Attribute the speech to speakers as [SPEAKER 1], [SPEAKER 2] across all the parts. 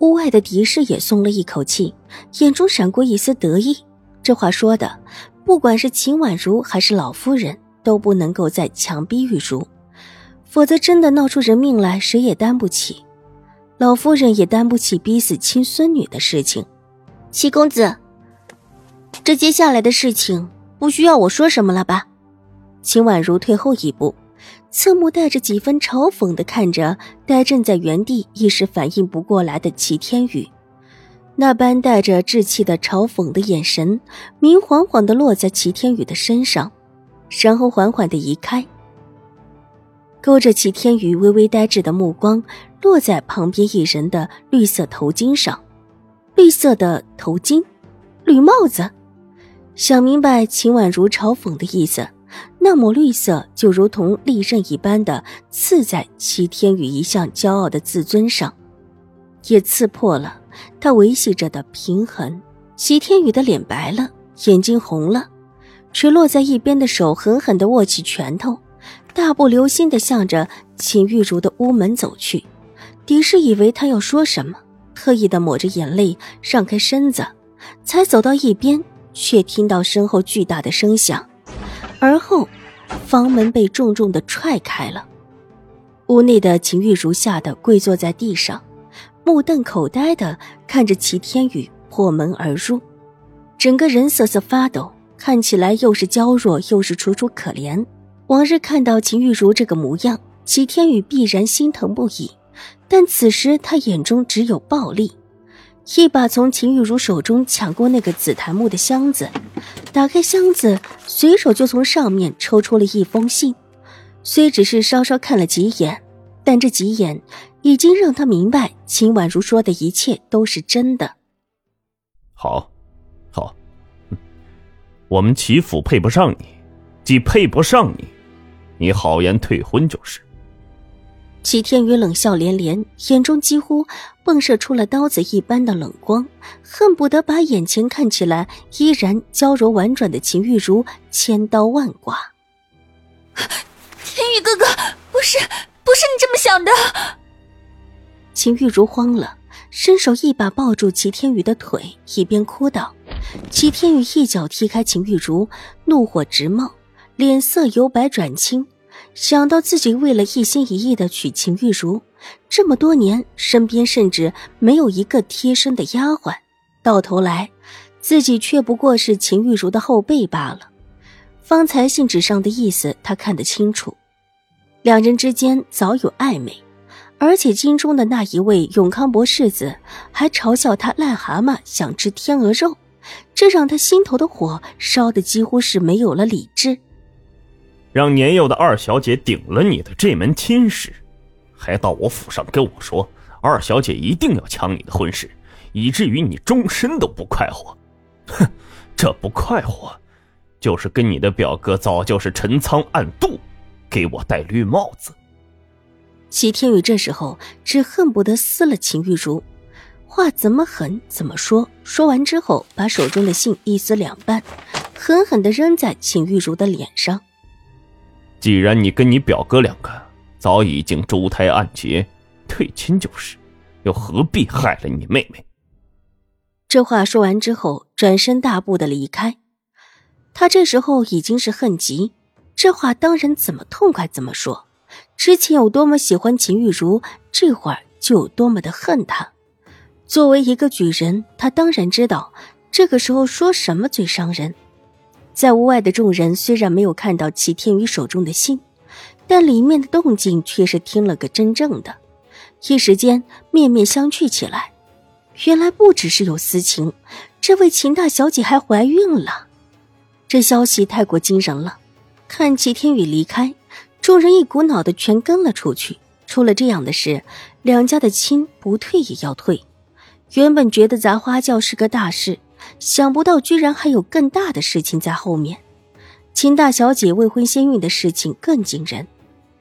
[SPEAKER 1] 屋外的狄氏也松了一口气，眼中闪过一丝得意。这话说的，不管是秦婉如还是老夫人，都不能够再强逼玉茹，否则真的闹出人命来，谁也担不起。老夫人也担不起逼死亲孙女的事情。七公子，这接下来的事情不需要我说什么了吧？秦婉如退后一步。侧目带着几分嘲讽的看着呆站在原地、一时反应不过来的齐天宇，那般带着稚气的嘲讽的眼神，明晃晃的落在齐天宇的身上，然后缓缓的移开，勾着齐天宇微微呆滞的目光，落在旁边一人的绿色头巾上，绿色的头巾，绿帽子，想明白秦婉如嘲讽的意思。那抹绿色就如同利刃一般的刺在齐天宇一向骄傲的自尊上，也刺破了他维系着的平衡。齐天宇的脸白了，眼睛红了，垂落在一边的手狠狠的握起拳头，大步流星的向着秦玉茹的屋门走去。狄氏以为他要说什么，特意的抹着眼泪让开身子，才走到一边，却听到身后巨大的声响。而后，房门被重重的踹开了，屋内的秦玉茹吓得跪坐在地上，目瞪口呆的看着齐天宇破门而入，整个人瑟瑟发抖，看起来又是娇弱又是楚楚可怜。往日看到秦玉茹这个模样，齐天宇必然心疼不已，但此时他眼中只有暴力。一把从秦玉茹手中抢过那个紫檀木的箱子，打开箱子，随手就从上面抽出了一封信。虽只是稍稍看了几眼，但这几眼已经让他明白秦婉如说的一切都是真的。
[SPEAKER 2] 好，好，我们齐府配不上你，既配不上你，你好言退婚就是。
[SPEAKER 1] 齐天宇冷笑连连，眼中几乎迸射出了刀子一般的冷光，恨不得把眼前看起来依然娇柔婉转的秦玉茹千刀万剐。
[SPEAKER 3] 天宇哥哥，不是，不是你这么想的。
[SPEAKER 1] 秦玉茹慌了，伸手一把抱住齐天宇的腿，一边哭道：“齐天宇一脚踢开秦玉茹，怒火直冒，脸色由白转青。”想到自己为了一心一意的娶秦玉茹，这么多年身边甚至没有一个贴身的丫鬟，到头来自己却不过是秦玉茹的后辈罢了。方才信纸上的意思他看得清楚，两人之间早有暧昧，而且京中的那一位永康伯世子还嘲笑他癞蛤蟆想吃天鹅肉，这让他心头的火烧的几乎是没有了理智。
[SPEAKER 2] 让年幼的二小姐顶了你的这门亲事，还到我府上跟我说二小姐一定要抢你的婚事，以至于你终身都不快活。哼，这不快活，就是跟你的表哥早就是陈仓暗度，给我戴绿帽子。
[SPEAKER 1] 齐天宇这时候只恨不得撕了秦玉茹，话怎么狠怎么说。说完之后，把手中的信一撕两半，狠狠的扔在秦玉茹的脸上。
[SPEAKER 2] 既然你跟你表哥两个早已经珠胎暗结，退亲就是，又何必害了你妹妹？
[SPEAKER 1] 这话说完之后，转身大步的离开。他这时候已经是恨极，这话当然怎么痛快怎么说。之前有多么喜欢秦玉茹，这会儿就有多么的恨她。作为一个举人，他当然知道这个时候说什么最伤人。在屋外的众人虽然没有看到齐天宇手中的信，但里面的动静却是听了个真正的，一时间面面相觑起来。原来不只是有私情，这位秦大小姐还怀孕了。这消息太过惊人了，看齐天宇离开，众人一股脑的全跟了出去。出了这样的事，两家的亲不退也要退。原本觉得砸花轿是个大事。想不到居然还有更大的事情在后面。秦大小姐未婚先孕的事情更惊人。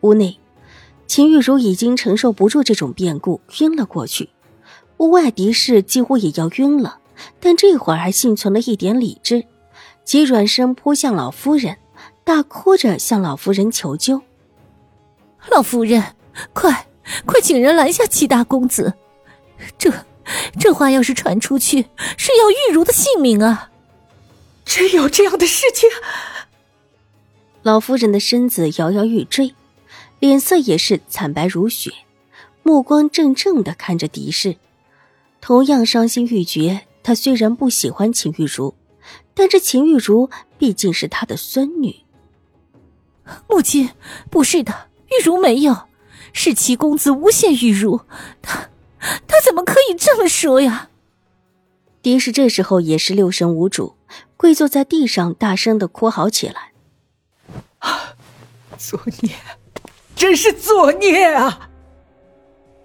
[SPEAKER 1] 屋内，秦玉茹已经承受不住这种变故，晕了过去。屋外狄氏几乎也要晕了，但这会儿还幸存了一点理智，急转身扑向老夫人，大哭着向老夫人求救：“
[SPEAKER 3] 老夫人，快快请人拦下齐大公子！这这话要是传出去，是要玉茹的性命啊！
[SPEAKER 4] 真有这样的事情？”
[SPEAKER 1] 老夫人的身子摇摇欲坠，脸色也是惨白如雪，目光怔怔的看着狄氏。同样伤心欲绝，她虽然不喜欢秦玉茹，但这秦玉茹毕竟是她的孙女。
[SPEAKER 3] 母亲，不是的，玉茹没有，是齐公子诬陷玉茹，他他怎么可以这么说呀？
[SPEAKER 1] 狄氏这时候也是六神无主，跪坐在地上，大声的哭嚎起来：“
[SPEAKER 4] 啊，作孽，真是作孽啊！”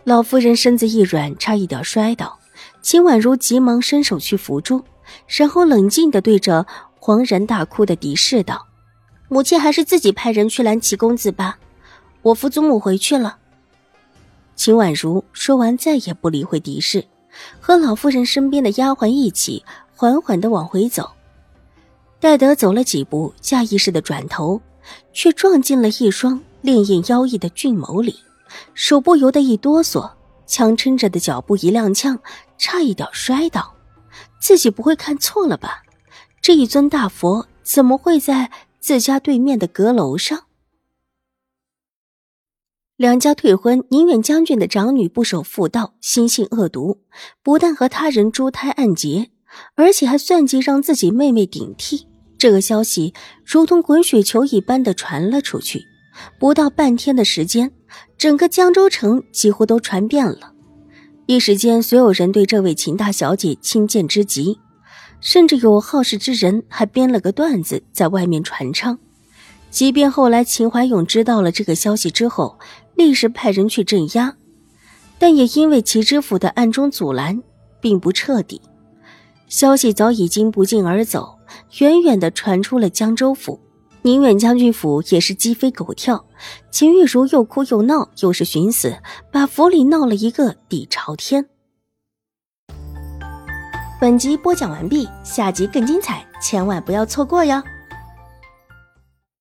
[SPEAKER 1] 老夫人身子一软，差一点摔倒。秦婉如急忙伸手去扶住，然后冷静的对着恍然大哭的狄氏道：“母亲还是自己派人去拦齐公子吧，我扶祖母回去了。”秦婉如说完，再也不理会狄氏，和老夫人身边的丫鬟一起缓缓的往回走。戴德走了几步，下意识的转头，却撞进了一双潋滟妖异的俊眸里，手不由得一哆嗦。强撑着的脚步一踉跄，差一点摔倒。自己不会看错了吧？这一尊大佛怎么会在自家对面的阁楼上？两家退婚，宁远将军的长女不守妇道，心性恶毒，不但和他人珠胎暗结，而且还算计让自己妹妹顶替。这个消息如同滚雪球一般的传了出去，不到半天的时间。整个江州城几乎都传遍了，一时间，所有人对这位秦大小姐亲见之极，甚至有好事之人还编了个段子在外面传唱。即便后来秦怀勇知道了这个消息之后，立时派人去镇压，但也因为齐知府的暗中阻拦，并不彻底，消息早已经不胫而走，远远的传出了江州府。宁远将军府也是鸡飞狗跳，秦玉茹又哭又闹，又是寻死，把府里闹了一个底朝天。本集播讲完毕，下集更精彩，千万不要错过哟。